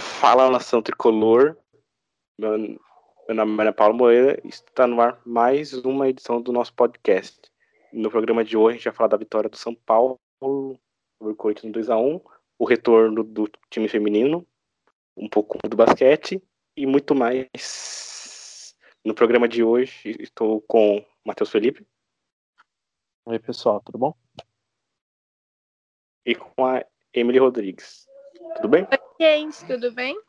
Fala nação tricolor. Meu, meu nome é Paulo Moreira e está no ar mais uma edição do nosso podcast. No programa de hoje a gente vai falar da vitória do São Paulo sobre o Corinthians 2x1, o retorno do time feminino, um pouco do basquete e muito mais. No programa de hoje estou com o Matheus Felipe. Oi pessoal, tudo bom? E com a Emily Rodrigues. Tudo bem? Oi, gente, tudo bem?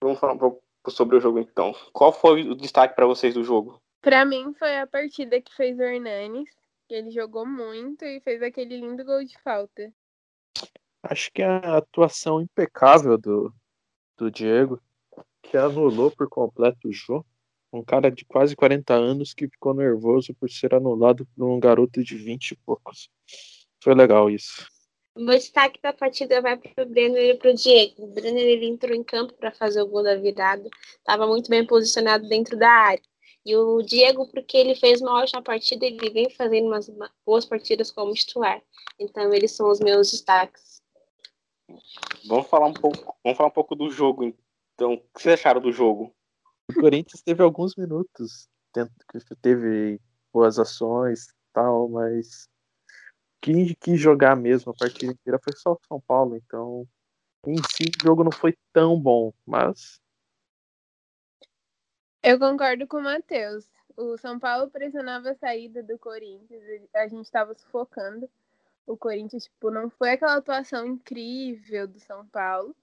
Vamos falar um pouco sobre o jogo então. Qual foi o destaque para vocês do jogo? Para mim foi a partida que fez o Hernanes, que ele jogou muito e fez aquele lindo gol de falta. Acho que a atuação impecável do, do Diego, que anulou por completo o jogo. Um cara de quase 40 anos que ficou nervoso por ser anulado por um garoto de 20 e poucos. Foi legal isso. O meu destaque da partida vai para o Brenner e para o Diego. O Brenner ele entrou em campo para fazer o gol da virada, estava muito bem posicionado dentro da área. E o Diego, porque ele fez uma ótima partida, ele vem fazendo umas boas partidas como titular. Então, eles são os meus destaques. Vamos falar um pouco, vamos falar um pouco do jogo. Então, o que vocês acharam do jogo? O Corinthians teve alguns minutos, teve boas ações, tal, mas quem quis jogar mesmo a partida inteira foi só o São Paulo, então em si o jogo não foi tão bom, mas. Eu concordo com o Matheus. O São Paulo pressionava a saída do Corinthians, a gente estava sufocando. O Corinthians, tipo, não foi aquela atuação incrível do São Paulo,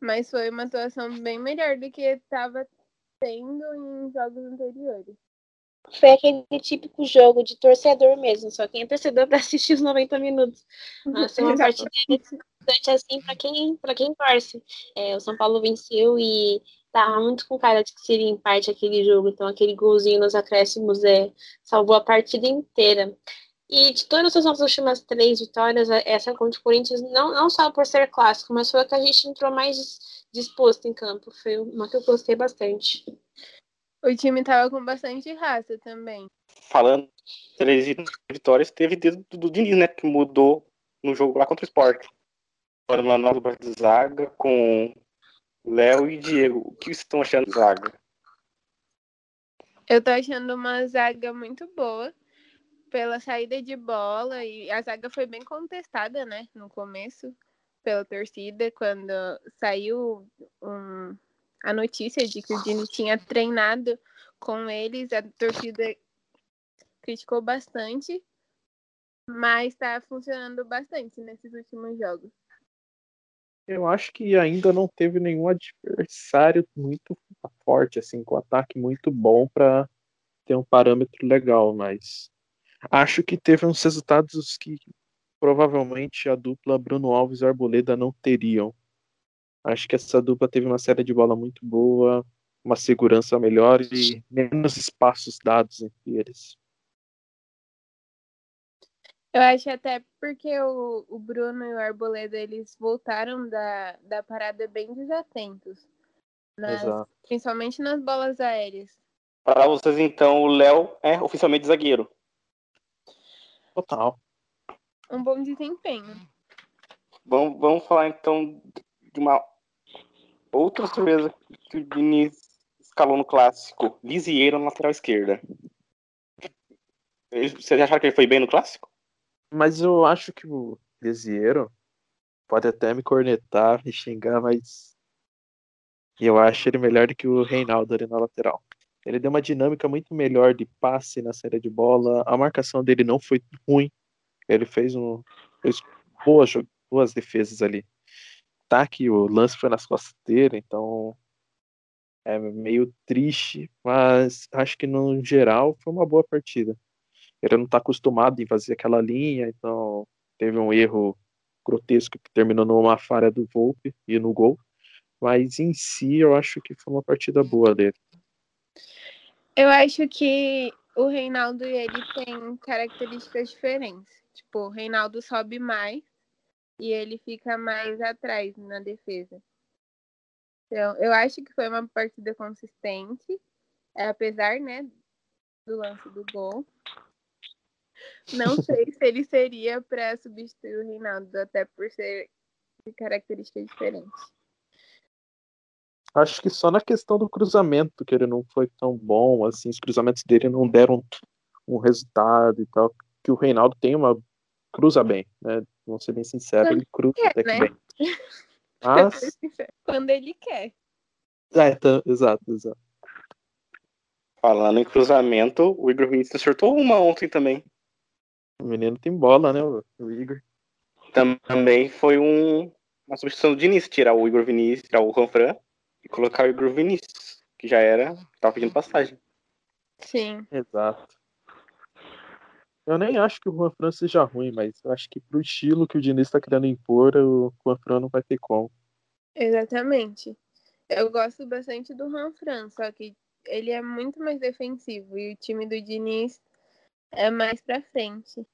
mas foi uma atuação bem melhor do que estava tendo em jogos anteriores foi aquele típico jogo de torcedor mesmo, só quem é torcedor para assistir os 90 minutos. Nossa, uma partida interessante assim para quem, pra quem torce. É, o São Paulo venceu e tava muito com cara de que seria em parte aquele jogo, então aquele golzinho nos acréscimos é, salvou a partida inteira. E de todas as nossas últimas três vitórias, essa contra o Corinthians, não, não só por ser clássico, mas foi a que a gente entrou mais disposto em campo. Foi uma que eu gostei bastante. O time tava com bastante raça também. Falando três vitórias, teve dedo do Diniz, né? Que mudou no jogo lá contra o Sport. Agora uma nova zaga com Léo e Diego. O que vocês estão achando da zaga? Eu tô achando uma zaga muito boa pela saída de bola e a zaga foi bem contestada, né, no começo pela torcida quando saiu um a notícia de que o Dini tinha treinado com eles, a torcida criticou bastante, mas está funcionando bastante nesses últimos jogos. Eu acho que ainda não teve nenhum adversário muito forte, assim, com ataque muito bom para ter um parâmetro legal, mas acho que teve uns resultados que provavelmente a dupla Bruno Alves e Arboleda não teriam. Acho que essa dupla teve uma série de bola muito boa, uma segurança melhor e menos espaços dados entre eles. Eu acho até porque o, o Bruno e o Arboleda eles voltaram da, da parada bem desatentos. Nas, principalmente nas bolas aéreas. Para vocês, então, o Léo é oficialmente zagueiro. Total. Um bom desempenho. Vamos, vamos falar então de uma outra surpresa que o Diniz escalou no clássico. Lisieiro na lateral esquerda. Vocês acharam que ele foi bem no clássico? Mas eu acho que o Lisieiro pode até me cornetar, me xingar, mas eu acho ele melhor do que o Reinaldo ali na lateral. Ele deu uma dinâmica muito melhor de passe na série de bola. A marcação dele não foi ruim. Ele fez um fez boas, boas defesas ali que o lance foi nas costas dele, então é meio triste, mas acho que no geral foi uma boa partida. Ele não está acostumado em fazer aquela linha, então teve um erro grotesco que terminou numa falha do Volpe e no gol, mas em si eu acho que foi uma partida boa dele. Eu acho que o Reinaldo e ele têm características diferentes. Tipo, o Reinaldo sobe mais e ele fica mais atrás na defesa. Então, eu acho que foi uma partida consistente, apesar, né, do lance do gol. Não sei se ele seria para substituir o Reinaldo, até por ser de características diferentes. Acho que só na questão do cruzamento que ele não foi tão bom, assim, os cruzamentos dele não deram um resultado e tal. Que o Reinaldo tem uma cruza bem, né? Vamos ser bem sincero, ele cruza quer, até que né? bem. Mas, Quando ele quer. é, tá, exato, exato. Falando em cruzamento, o Igor Vinícius acertou uma ontem também. O menino tem bola, né, o, Igor. Também foi um, uma substituição do Diniz, tirar o Igor Vinícius, tirar o Juanfran e colocar o Igor Vinícius, que já era, tava pedindo passagem. Sim. Exato. Eu nem acho que o Juan Fran seja ruim, mas eu acho que pro estilo que o Diniz está querendo impor, o Juan Fran não vai ter como. Exatamente. Eu gosto bastante do Ranfran, só que ele é muito mais defensivo e o time do Diniz é mais pra frente.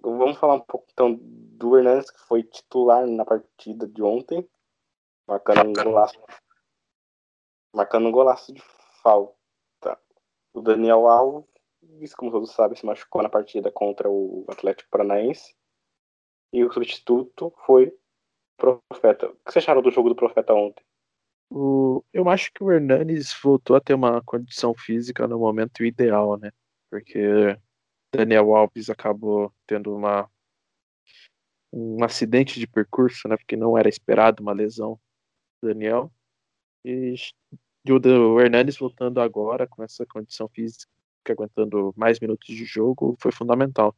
Vamos falar um pouco então do Hernandes, que foi titular na partida de ontem, marcando um golaço. Marcando um golaço de falta. O Daniel Alves, como todos sabem, se machucou na partida contra o Atlético Paranaense. E o substituto foi o Profeta. O que vocês acharam do jogo do Profeta ontem? O, eu acho que o Hernanes voltou a ter uma condição física no momento ideal, né? Porque Daniel Alves acabou tendo uma um acidente de percurso, né? Porque não era esperado uma lesão do Daniel. E, o do Hernanes voltando agora com essa condição física, aguentando mais minutos de jogo, foi fundamental.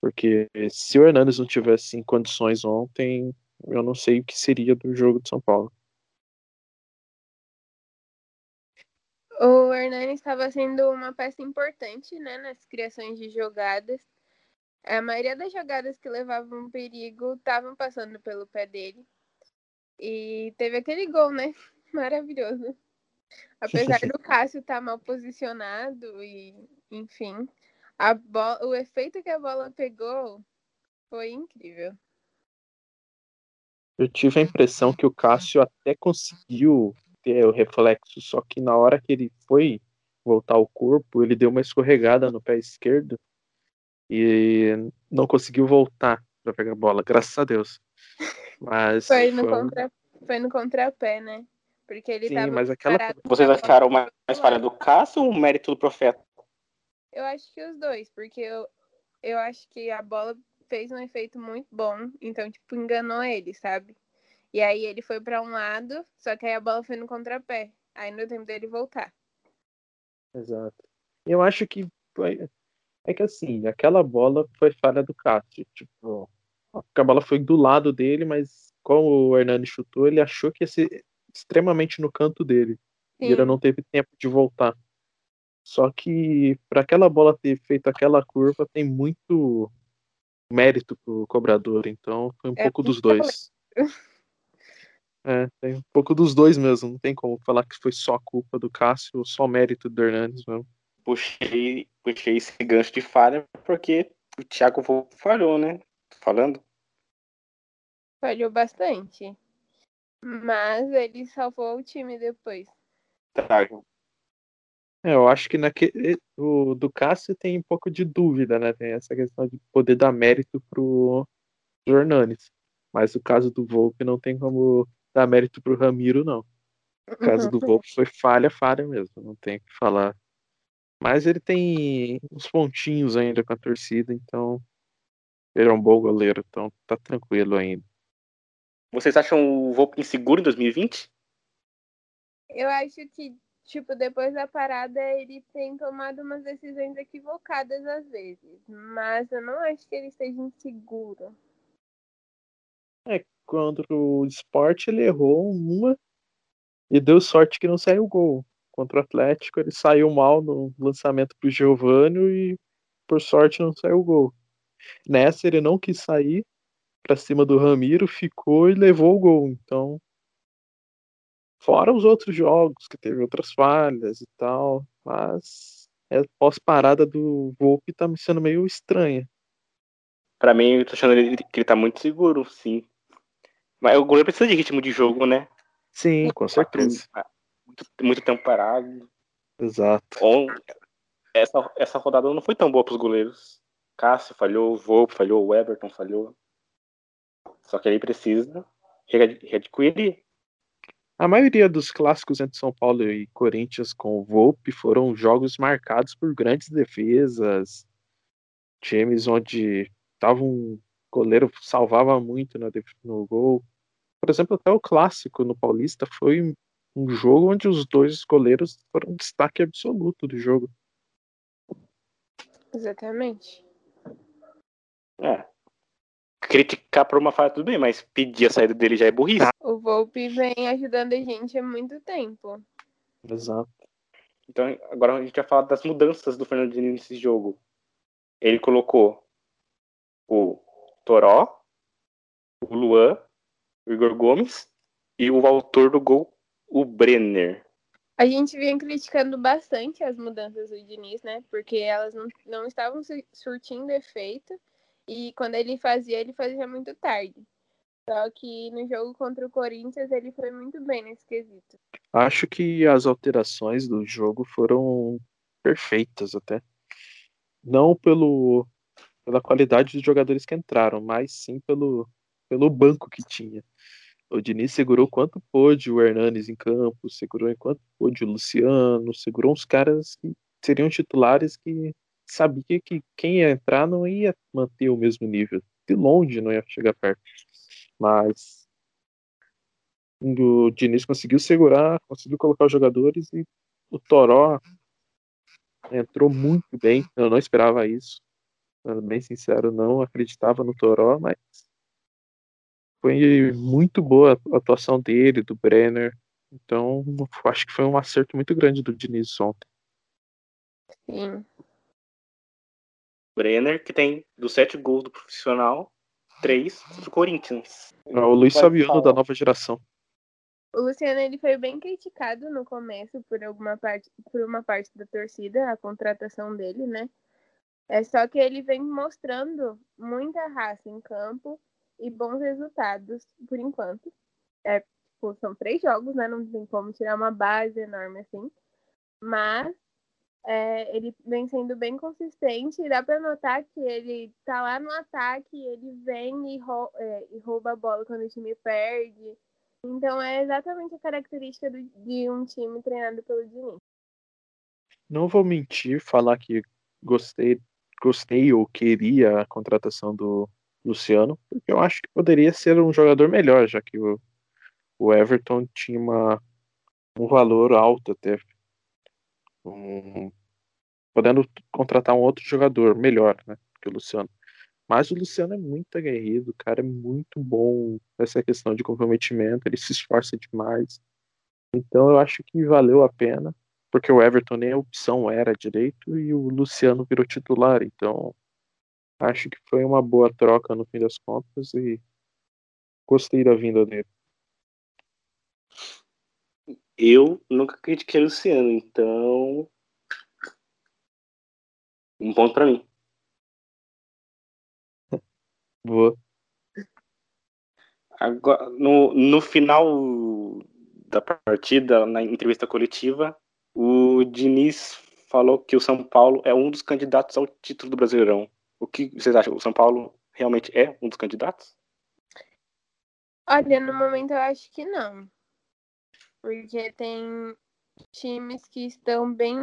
Porque se o Hernanes não tivesse em condições ontem, eu não sei o que seria do jogo de São Paulo. O Hernani estava sendo uma peça importante né, nas criações de jogadas. A maioria das jogadas que levavam perigo estavam passando pelo pé dele. E teve aquele gol, né? Maravilhoso. Apesar do Cássio estar mal posicionado e, enfim, a bola, o efeito que a bola pegou foi incrível. Eu tive a impressão que o Cássio até conseguiu ter o reflexo, só que na hora que ele foi voltar o corpo, ele deu uma escorregada no pé esquerdo e não conseguiu voltar para pegar a bola, graças a Deus. Mas Foi no, foi contra, foi no contrapé, né? Porque ele Sim, tava mas aquela- Vocês acharam mais, falha do Cássio ou o mérito do Profeta? Eu acho que os dois, porque eu, eu acho que a bola fez um efeito muito bom, então, tipo, enganou ele, sabe? E aí ele foi pra um lado, só que aí a bola foi no contrapé. Aí no tempo dele voltar. Exato. Eu acho que foi... é que assim, aquela bola foi falha do Cássio, tipo, a bola foi do lado dele, mas como o Hernani chutou, ele achou que ia ser extremamente no canto dele. E ele Sim. não teve tempo de voltar. Só que para aquela bola ter feito aquela curva tem muito mérito pro cobrador, então foi um É pouco dos dois. É, tem um pouco dos dois mesmo, não tem como falar que foi só culpa do Cássio ou só mérito do Hernandes mesmo. Puxei, puxei esse gancho de falha porque o Thiago falhou, né? Tô falando. Falhou bastante. Mas ele salvou o time depois. Tá, É, eu acho que naquele, o do Cássio tem um pouco de dúvida, né? Tem essa questão de poder dar mérito pro, pro Hernanes. Mas o caso do Volpe não tem como dar mérito pro Ramiro, não. O caso do Volpe foi falha, falha mesmo, não tem o que falar. Mas ele tem uns pontinhos ainda com a torcida, então ele é um bom goleiro, então tá tranquilo ainda. Vocês acham o Volpe inseguro em 2020? Eu acho que, tipo, depois da parada, ele tem tomado umas decisões equivocadas às vezes. Mas eu não acho que ele esteja inseguro. Contra o Sport ele errou uma e deu sorte que não saiu gol. Contra o Atlético ele saiu mal no lançamento pro Giovanni e por sorte não saiu gol. Nessa ele não quis sair pra cima do Ramiro, ficou e levou o gol. Então, fora os outros jogos que teve outras falhas e tal, mas a pós-parada do Volpe tá me sendo meio estranha. Pra mim, eu tô achando ele- que ele tá muito seguro, sim. Mas o goleiro precisa de ritmo de jogo, né? Sim, com certeza. Muito, muito tempo parado. Exato. On- Essa, essa rodada não foi tão boa pros goleiros. Cássio falhou, o Volpe falhou, o Everton falhou. Só que ele precisa read- readquirir A maioria dos clássicos entre São Paulo e Corinthians com o Volpe foram jogos marcados por grandes defesas, times onde tava um goleiro salvava muito no, no gol. Por exemplo, até o clássico no Paulista foi um jogo onde os dois goleiros foram um destaque absoluto do jogo. Exatamente. É. Criticar por uma falha tudo bem, mas pedir a saída dele já é burrice. O Volpe vem ajudando a gente há muito tempo. Exato. Então, agora a gente vai falar das mudanças do Fernando Diniz nesse jogo. Ele colocou o Toró, o Luan, o Igor Gomes e o autor do gol, o Brenner. A gente vinha criticando bastante as mudanças do Diniz, né? Porque elas não, não estavam surtindo efeito. E quando ele fazia, ele fazia muito tarde. Só que no jogo contra o Corinthians ele foi muito bem nesse quesito. Acho que as alterações do jogo foram perfeitas até. Não pelo, pela qualidade dos jogadores que entraram, mas sim pelo, pelo banco que tinha. O Diniz segurou quanto pôde o Hernanes em campo, segurou enquanto pôde o Luciano, segurou uns caras que seriam titulares que sabia que quem ia entrar não ia manter o mesmo nível. De longe não ia chegar perto. Mas o Diniz conseguiu segurar, conseguiu colocar os jogadores e o Toró entrou muito bem. Eu não esperava isso. Sendo bem sincero, não acreditava no Toró, mas foi muito boa a atuação dele, do Brenner. Então, acho que foi um acerto muito grande do Diniz ontem. Sim. Brenner, que tem dos sete gols do profissional, três do Corinthians. É o Luiz Saviano da nova geração. O Luciano ele foi bem criticado no começo por alguma parte, por uma parte da torcida, a contratação dele, né? É só que ele vem mostrando muita raça em campo e bons resultados por enquanto. É, tipo, são três jogos, né? Não tem como tirar uma base enorme assim. Mas é, ele vem sendo bem consistente e dá para notar que ele tá lá no ataque, ele vem e, rou é, e, rouba a bola quando o time perde. Então é exatamente a característica do, de um time treinado pelo Diniz. Não vou mentir, falar que gostei, gostei ou queria a contratação do Luciano, porque eu acho que poderia ser um jogador melhor, já que o, o Everton tinha uma, um valor alto até. Um, podendo contratar um outro jogador melhor, né? Que o Luciano. Mas o Luciano é muito aguerrido, o cara é muito bom nessa questão de comprometimento, ele se esforça demais. Então eu acho que valeu a pena, porque o Everton nem a opção era direito e o Luciano virou titular, então Acho que foi uma boa troca no fim das contas e gostei da vinda dele. Eu nunca critiquei o Luciano, então. Um ponto para mim. Boa. Agora, no, no final da partida, na entrevista coletiva, o Diniz falou que o São Paulo é um dos candidatos ao título do Brasileirão. O que vocês acham? O São Paulo realmente é um dos candidatos? Olha, no momento eu acho que não. Porque tem times que estão bem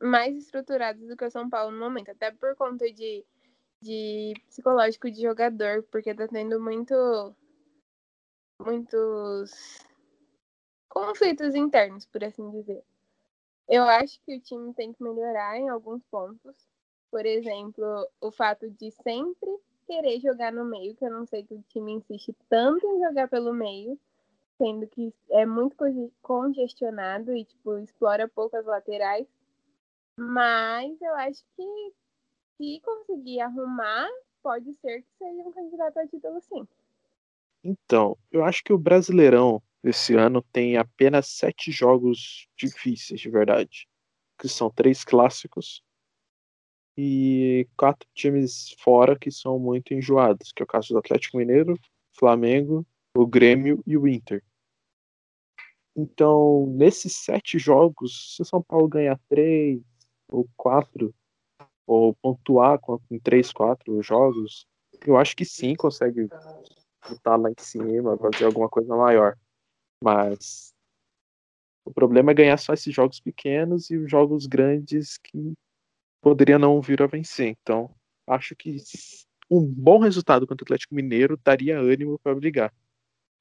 mais estruturados do que o São Paulo no momento, até por conta de, de psicológico de jogador, porque tá tendo muito muitos conflitos internos, por assim dizer. Eu acho que o time tem que melhorar em alguns pontos, por exemplo, o fato de sempre querer jogar no meio, que eu não sei que o time insiste tanto em jogar pelo meio, sendo que é muito congestionado e tipo explora poucas laterais. Mas eu acho que se conseguir arrumar, pode ser que seja um candidato a título sim. Então, eu acho que o Brasileirão esse ano tem apenas sete jogos difíceis de verdade, que são três clássicos, e quatro times fora que são muito enjoados, que é o caso do Atlético Mineiro, Flamengo, o Grêmio e o Inter. Então, nesses sete jogos, se o São Paulo ganhar três ou quatro, ou pontuar em três, quatro jogos, eu acho que sim consegue lutar lá em cima, fazer alguma coisa maior. Mas o problema é ganhar só esses jogos pequenos e os jogos grandes que poderia não vir a vencer. Então, acho que um bom resultado contra o Atlético Mineiro daria ânimo para brigar.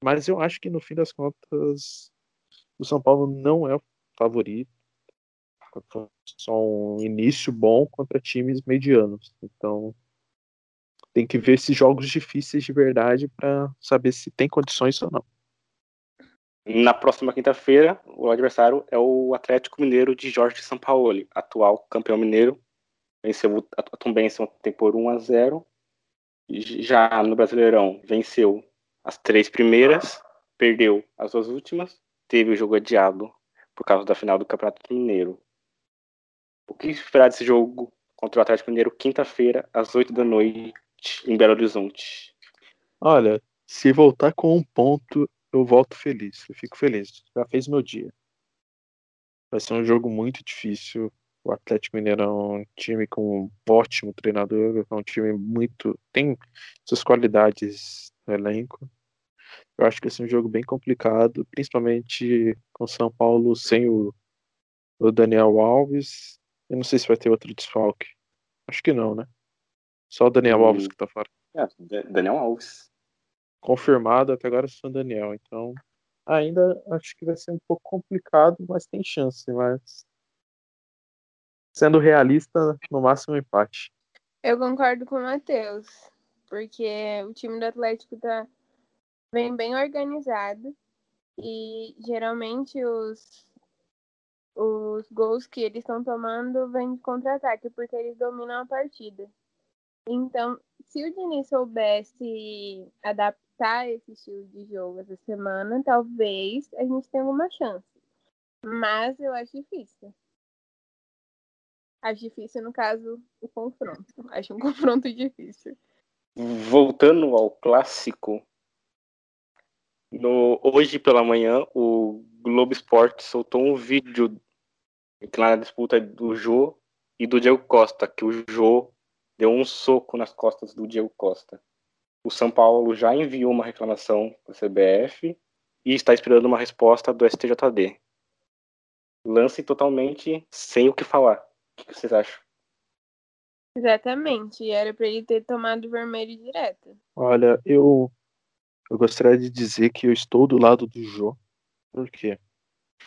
Mas eu acho que no fim das contas o São Paulo não é o favorito. Só um início bom contra times medianos. Então tem que ver esses jogos difíceis de verdade para saber se tem condições ou não. Na próxima quinta-feira, o adversário é o Atlético Mineiro de Jorge Sampaoli, atual campeão mineiro. Venceu a Tombense ontem por 1 a 0. Já no Brasileirão, venceu as três primeiras, perdeu as duas últimas, teve o jogo adiado por causa da final do Campeonato Mineiro. O que esperar desse jogo contra o Atlético Mineiro quinta-feira, às 8 da noite, em Belo Horizonte? Olha, se voltar com um ponto, eu volto feliz. Eu fico feliz. Já fez meu dia. Vai ser um jogo muito difícil. O Atlético Mineiro é um time com um ótimo treinador, é um time muito. tem suas qualidades no elenco. Eu acho que esse é um jogo bem complicado, principalmente com São Paulo sem o, o Daniel Alves. Eu não sei se vai ter outro desfalque. Acho que não, né? Só o Daniel hum. Alves que tá fora. É, Daniel Alves confirmado até agora sou Daniel. Então, ainda acho que vai ser um pouco complicado, mas tem chance. Mas sendo realista, no máximo um empate. Eu concordo com o Matheus, porque o time do Atlético tá vem bem organizado e geralmente os os gols que eles estão tomando vêm de contra-ataque, porque eles dominam a partida. Então, se o Diniz soubesse adaptar esse estilo de jogo essa semana, talvez a gente tenha alguma chance. Mas eu acho difícil. Acho difícil, no caso, o confronto. Acho um confronto difícil. Voltando ao clássico, no, hoje pela manhã, o Globo Esporte soltou um vídeo na disputa do Jô e do Diego Costa, que o Jô deu um soco nas costas do Diego Costa o São Paulo já enviou uma reclamação para a CBF e está esperando uma resposta do STJD. Lance totalmente sem o que falar. O que vocês acham? Exatamente. Era para ele ter tomado vermelho direto. Olha, eu, eu gostaria de dizer que eu estou do lado do Jô. Por quê?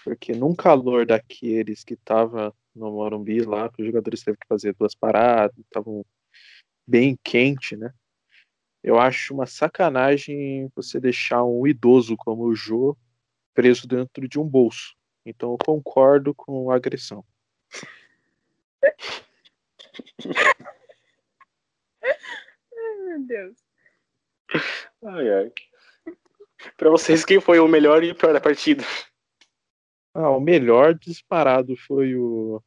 Porque num calor daqueles que tava no Morumbi lá, que os jogadores teve que fazer duas paradas, estavam bem quente, né? Eu acho uma sacanagem você deixar um idoso como o Jô preso dentro de um bolso. Então eu concordo com a agressão. ai, meu Deus. Ai, ai. Pra vocês, quem foi o melhor e o pior da partida? Ah, o melhor disparado foi o.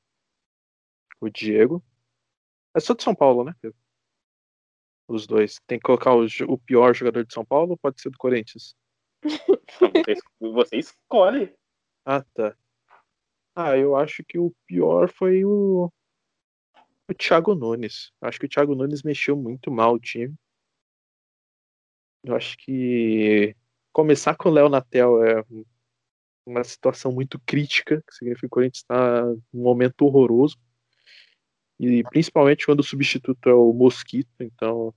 O Diego. É só de São Paulo, né, Pedro? Os dois. Tem que colocar o, o pior jogador de São Paulo ou pode ser do Corinthians? Você escolhe. Ah, tá. Ah, eu acho que o pior foi o, o Thiago Nunes. Acho que o Thiago Nunes mexeu muito mal o time. Eu acho que começar com o Léo Natel é uma situação muito crítica, que significa que o Corinthians está num momento horroroso. E principalmente quando o substituto é o Mosquito, então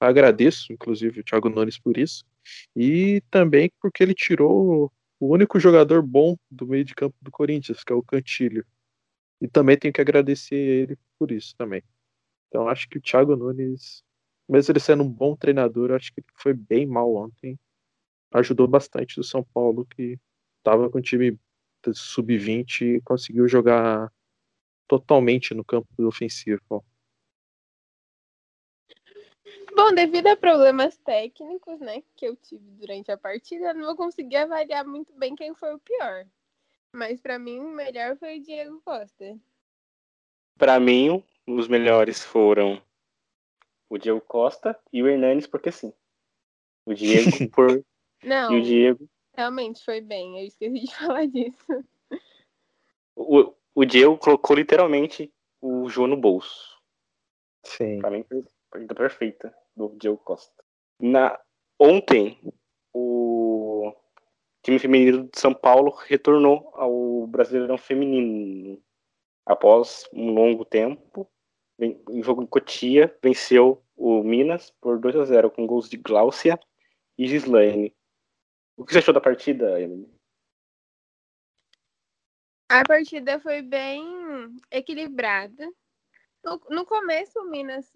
agradeço, inclusive, o Thiago Nunes por isso. E também porque ele tirou o único jogador bom do meio de campo do Corinthians, que é o Cantilho. E também tenho que agradecer ele por isso também. Então acho que o Thiago Nunes, mesmo ele sendo um bom treinador, acho que foi bem mal ontem. Ajudou bastante o São Paulo, que estava com o time sub-20 e conseguiu jogar totalmente no campo ofensivo. Bom, devido a problemas técnicos, né, que eu tive durante a partida, não vou conseguir avaliar muito bem quem foi o pior. Mas para mim o melhor foi o Diego Costa. Para mim, os melhores foram o Diego Costa e o Hernanes, porque sim. O Diego por Não. E o Diego Realmente foi bem, eu esqueci de falar disso. O, o Diego colocou literalmente o Jô no bolso. Sim. Pra mim, partida perfeita do Diego Costa. Na, ontem, o, time feminino de São Paulo retornou ao Brasileirão Feminino após um longo tempo. Em jogo em Cotia, venceu o Minas por 2 a 0 com gols de Gláucia e Gislaine. O que você achou da partida, Emily? A partida foi bem equilibrada. No, no começo, o Minas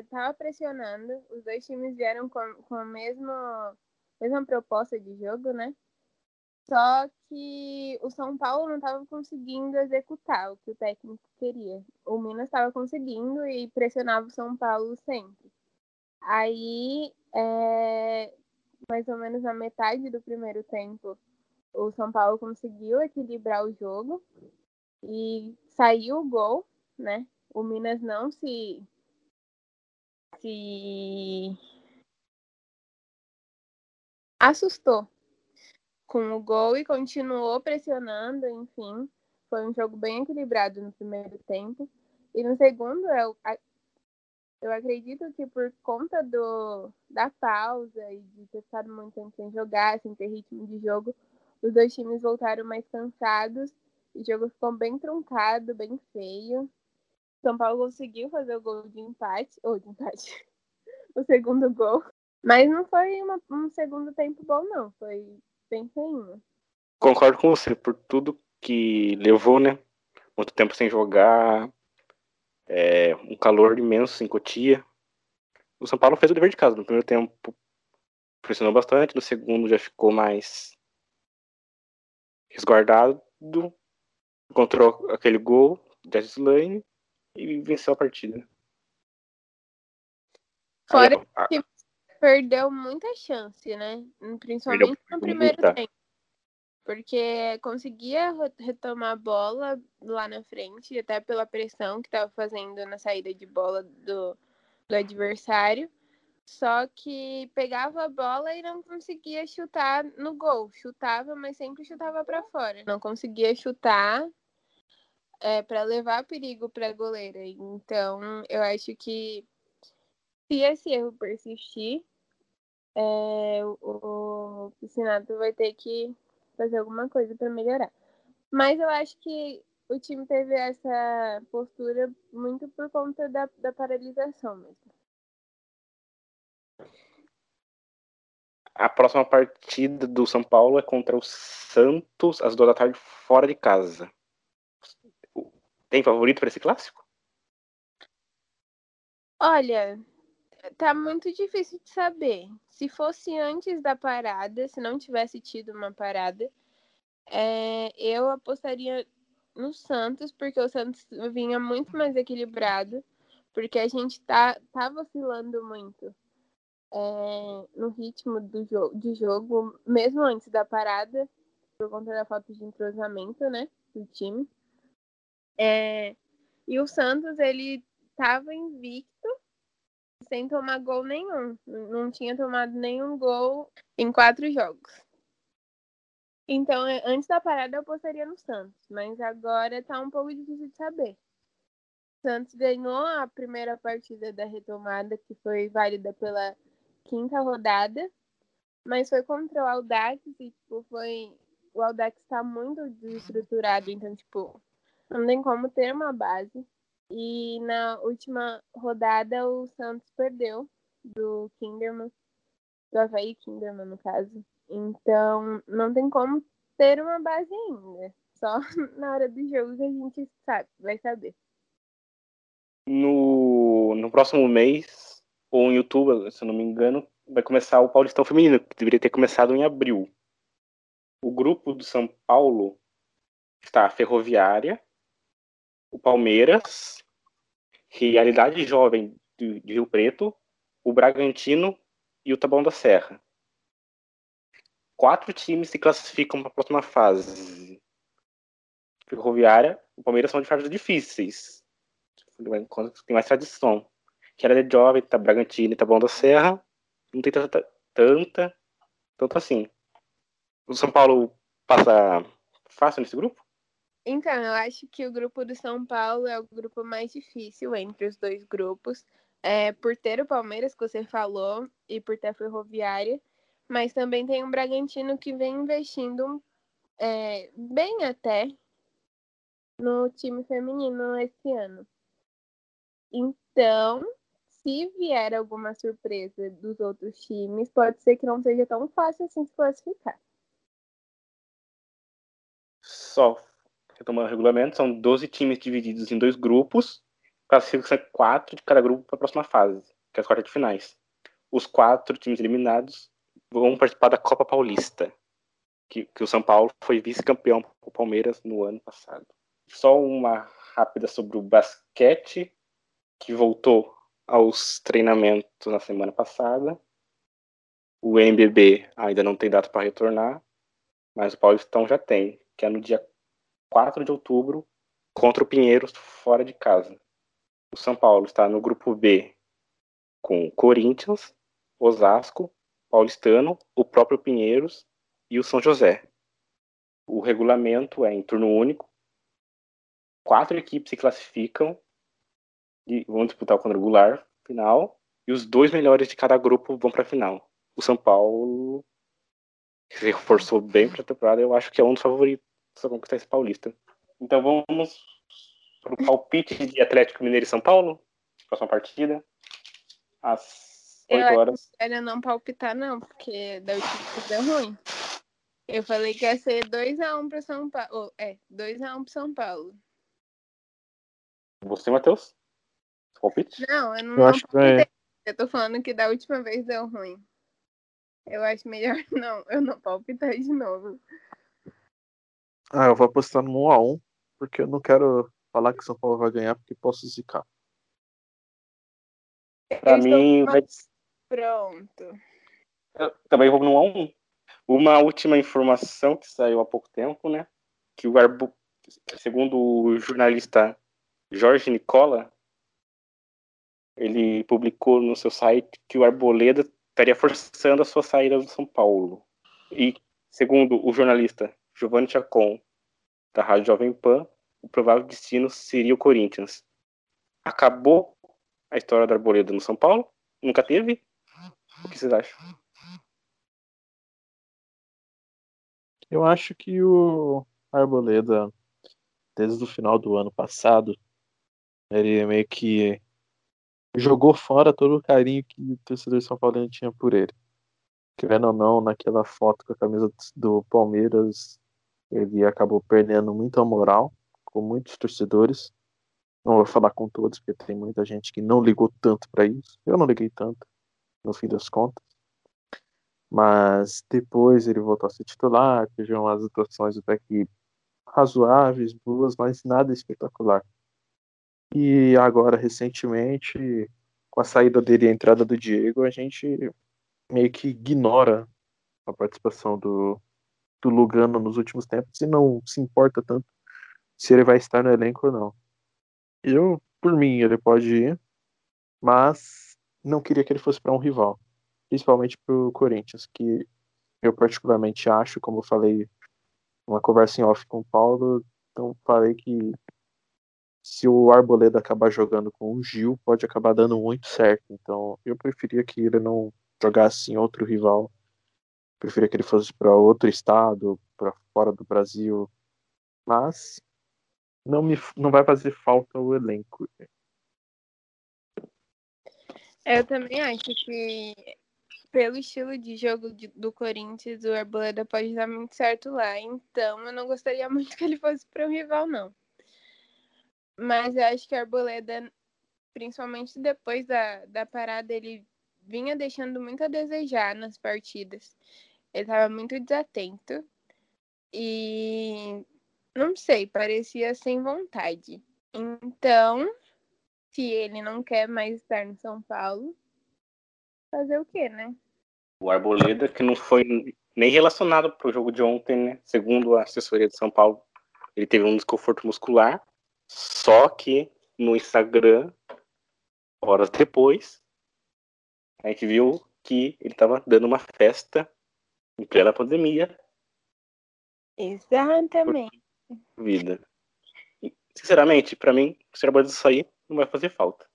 estava é, pressionando. Os dois times vieram com, com a mesma, mesma proposta de jogo, né? Só que o São Paulo não estava conseguindo executar o que o técnico queria. O Minas estava conseguindo e pressionava o São Paulo sempre. Aí, é, mais ou menos na metade do primeiro tempo, o São Paulo conseguiu equilibrar o jogo e saiu o gol, né? O Minas não se se assustou com o gol e continuou pressionando, enfim. Foi um jogo bem equilibrado no primeiro tempo. E no segundo, eu, eu acredito que por conta do, da pausa e de ter ficado muito tempo sem jogar, sem ter ritmo de jogo, os dois times voltaram mais cansados. O jogo ficou bem truncado, bem feio. São Paulo conseguiu fazer o gol de empate, ou de empate, o segundo gol. Mas não foi uma, um segundo tempo bom, não. Foi Concordo com você por tudo que levou, né? Muito tempo sem jogar, é, um calor imenso em Cotia. O São Paulo fez o dever de casa. No primeiro tempo pressionou bastante, no segundo já ficou mais resguardado, encontrou aquele gol da Slane e venceu a partida. Fora Aí, a... que perdeu muita chance, né? Principalmente no primeiro muita. tempo. Porque conseguia retomar a bola lá na frente, até pela pressão que estava fazendo na saída de bola do, do adversário. Só que pegava a bola e não conseguia chutar no gol. Chutava, mas sempre chutava para fora. Não conseguia chutar é, para levar perigo para a goleira. Então, eu acho que se esse erro persistir, é, o, o Piscinato vai ter que fazer alguma coisa para melhorar. Mas eu acho que o time teve essa postura muito por conta da, da paralisação mesmo. A próxima partida do São Paulo é contra o Santos, às duas da tarde, fora de casa. Tem favorito para esse clássico? Olha, tá muito difícil de saber. Se fosse antes da parada, se não tivesse tido uma parada, é, eu apostaria no Santos, porque o Santos vinha muito mais equilibrado, porque a gente tá, tá vacilando muito é, no ritmo do jogo, de jogo, mesmo antes da parada, por conta da falta de entrosamento, né, do time. É, e o Santos, ele estava invicto, sem tomar gol nenhum. Não tinha tomado nenhum gol em quatro jogos. Então, é, antes da parada, eu apostaria no Santos, mas agora tá um pouco difícil de saber. O Santos ganhou a primeira partida da retomada, que foi válida pela quinta rodada, mas foi contra o Audax e, tipo, foi. O Audax está muito desestruturado, então, tipo, não tem como ter uma base. E na última rodada o Santos perdeu do Kinderman, do Havaí Kinderman, no caso. Então, não tem como ter uma base ainda. Só na hora do jogo que a gente sabe, vai saber. No, no próximo mês, ou em YouTube, se eu não me engano, vai começar o Paulistão Feminino, que deveria ter começado em abril. O grupo do São Paulo está Ferroviária, o Palmeiras, Realidade Jovem de, de Rio Preto, o Bragantino e o Taboão da Serra. Quatro times se classificam para a próxima fase. Ferroviária, o Palmeiras são de fases difíceis. Tem mais tradição. Realidade Jovem, tá Bragantino e Taboão da Serra não tem tanta, tanta, tanto assim. O São Paulo passa fácil nesse grupo? Então, eu acho que o grupo do São Paulo é o grupo mais difícil entre os dois grupos, é, por ter o Palmeiras, que você falou, e por ter a Ferroviária. Mas também tem um Bragantino que vem investindo é, bem até no time feminino esse ano. Então, se vier alguma surpresa dos outros times, pode ser que não seja tão fácil assim se classificar. Só retomando o regulamento, são 12 times divididos em dois grupos, classificam quatro de cada grupo para a próxima fase, que é as quartas de finais. Os quatro times eliminados vão participar da Copa Paulista, que, que o São Paulo foi vice-campeão com o Palmeiras no ano passado. Só uma rápida sobre o basquete, que voltou aos treinamentos na semana passada. O MBB ainda não tem data para retornar, mas o Paulistão já tem, que é no dia 4 de outubro, contra o Pinheiros, fora de casa. O São Paulo está no grupo B com Corinthians, Osasco, Paulistano, o próprio Pinheiros e o São José. O regulamento é em turno único. Quatro equipes se classificam e vão disputar o quadrangular final. E os dois melhores de cada grupo vão para a final. O São Paulo se reforçou bem para a temporada. Eu acho que é um dos favoritos a conquistar esse paulista. Então vamos para o palpite de Atlético Mineiro e São Paulo. Próxima partida. Às 8 horas. Eu não não palpitar, não, porque da última vez deu ruim. Eu falei que ia ser 2x1 para São Paulo. É, 2x1 para São Paulo. Você, Matheus? Palpite? Não, eu não, Eu não acho que é. palpitei. Eu tô falando que da última vez deu ruim. Eu acho melhor não, eu não palpitar de novo. Ah, eu vou apostar no 1x1, porque eu não quero falar que o São Paulo vai ganhar, porque posso zicar. Para Eu estou mim, vai... Pronto. eu também vou no 1 a 1. Uma última informação que saiu há pouco tempo, né? Que o Arbo... segundo o jornalista Jorge Nicola, ele publicou no seu site que o Arboleda estaria forçando a sua saída do São Paulo. E, segundo o jornalista Giovanni Chacon, da Rádio Jovem Pan, o provável destino seria o Corinthians. Acabou a história do Arboleda no São Paulo? Nunca teve? O que vocês acham? Eu acho que o Arboleda, desde o final do ano passado, ele meio que jogou fora todo o carinho que o torcedor São Paulo tinha por ele. Querendo ou não, naquela foto com a camisa do Palmeiras, ele acabou perdendo muita moral com muitos torcedores. Não vou falar com todos, porque tem muita gente que não ligou tanto para isso. Eu não liguei tanto, no fim das contas. Mas depois ele voltou a ser titular, teve umas atuações até que razoáveis, boas, mas nada espetacular. E agora, recentemente, com a saída dele e a entrada do Diego, a gente meio que ignora a participação do, do Lugano nos últimos tempos e não se importa tanto se ele vai estar no elenco ou não. Eu, por mim, ele pode ir, mas não queria que ele fosse para um rival, principalmente para o Corinthians, que eu particularmente acho, como eu falei numa conversa em off com o Paulo, então falei que se o Arboleda acabar jogando com o Gil, pode acabar dando muito certo. Então, eu preferia que ele não jogasse em outro rival. Preferia que ele fosse para outro estado, para fora do Brasil. Mas não me não vai fazer falta o elenco. Eu também acho que, pelo estilo de jogo de- do Corinthians, o Arboleda pode dar muito certo lá. Então, eu não gostaria muito que ele fosse para um rival, não. Mas eu acho que o Arboleda, principalmente depois da, da parada, ele vinha deixando muito a desejar nas partidas. Ele estava muito desatento. E não sei, parecia sem vontade. Então, se ele não quer mais estar no São Paulo, fazer o quê, né? O Arboleda, que não foi nem relacionado para o jogo de ontem, né? Segundo a assessoria de São Paulo, ele teve um desconforto muscular. Só que no Instagram, horas depois, a gente viu que ele estava dando uma festa em plena pandemia, Exatamente. vida. E, sinceramente, para mim, se o Arboleda sair, não vai fazer falta.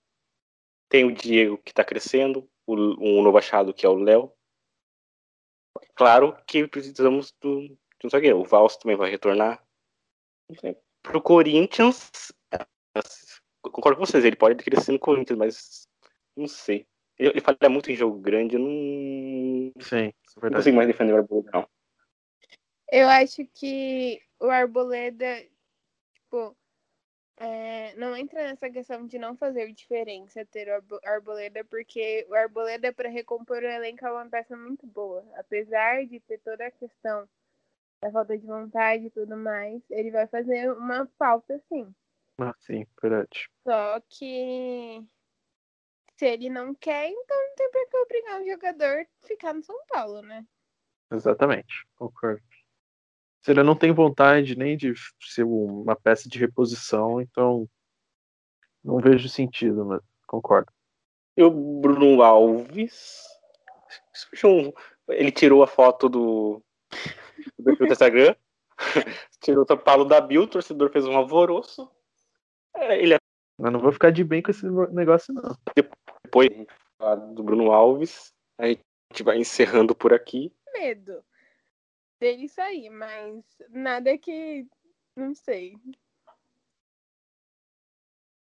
Tem o Diego que tá crescendo, o, um novo achado que é o Léo. Claro que precisamos do. Não sei o quê. O Vals também vai retornar. Pro Corinthians. Concordo com vocês, ele pode crescer no Corinthians, mas não sei. Ele, ele falha muito em jogo grande, eu não. Sim, é Não consigo mais defender o Arboleda, não. Eu acho que o Arboleda, tipo, é, não entra nessa questão de não fazer diferença ter o Arbo- Arboleda, porque o Arboleda, para recompor o elenco, é uma peça muito boa. Apesar de ter toda a questão da falta de vontade e tudo mais, ele vai fazer uma falta, sim. Ah, sim, verdade. Só que se ele não quer, então não tem por que obrigar um jogador a ficar no São Paulo, né? Exatamente, concordo. Se ele não tem vontade nem de ser uma peça de reposição, então não vejo sentido, mas concordo. E o Bruno Alves. Ele tirou a foto do, do perfil do Instagram. tirou o São Paulo da Bill, o torcedor fez um alvoroço. É, Ele Eu não vou ficar de bem com esse negócio, não. Depois do Bruno Alves. A gente vai encerrando por aqui. Medo dele sair, mas nada que. Não sei.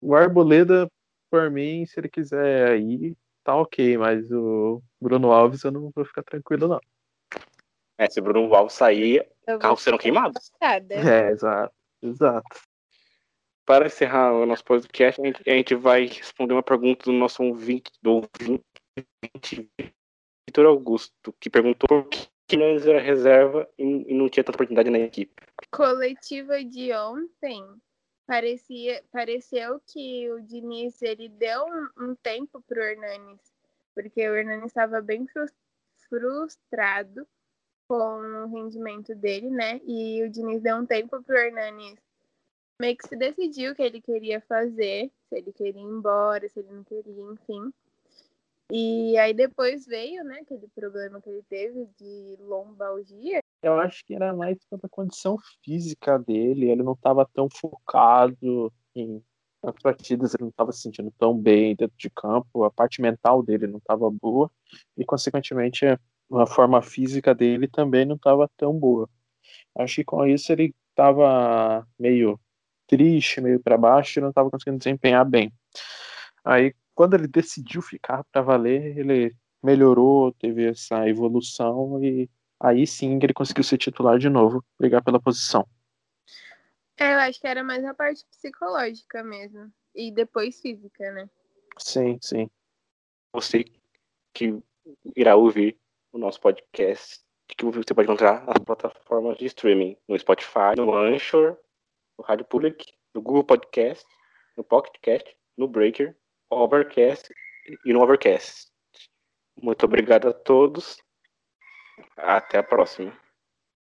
O Arboleda, por mim, se ele quiser ir, tá ok, mas o Bruno Alves eu não vou ficar tranquilo, não. É, se o Bruno Alves sair, carros serão queimados. É, exato, exato. Para encerrar o nosso podcast, a gente, a gente vai responder uma pergunta do nosso ouvinte, do ouvinte Vitor Augusto, que perguntou por que Nunes era reserva e, e não tinha tanta oportunidade na equipe. Coletiva de ontem, parecia, pareceu que o Diniz ele deu um, um tempo pro Hernanes, porque o Hernanes estava bem frus- frustrado com o rendimento dele, né? E o Diniz deu um tempo pro Hernanes meio que se decidiu o que ele queria fazer, se ele queria ir embora, se ele não queria, enfim. E aí depois veio, né, aquele problema que ele teve de lombalgia. Eu acho que era mais pela condição física dele, ele não estava tão focado em as partidas, ele não estava se sentindo tão bem dentro de campo, a parte mental dele não estava boa e, consequentemente, a forma física dele também não estava tão boa. Acho que com isso ele estava meio triste, meio para baixo e não estava conseguindo desempenhar bem. Aí, quando ele decidiu ficar para valer, ele melhorou, teve essa evolução e aí sim ele conseguiu ser titular de novo, brigar pela posição. É, eu acho que era mais a parte psicológica mesmo. E depois física, né? Sim, sim. Você que irá ouvir o nosso podcast, que você pode encontrar nas plataformas de streaming, no Spotify, no Anchor, no Rádio Public, no Google Podcast, no Pocket Cast, no Breaker, Overcast e no Overcast. Muito obrigado a todos. Até a próxima.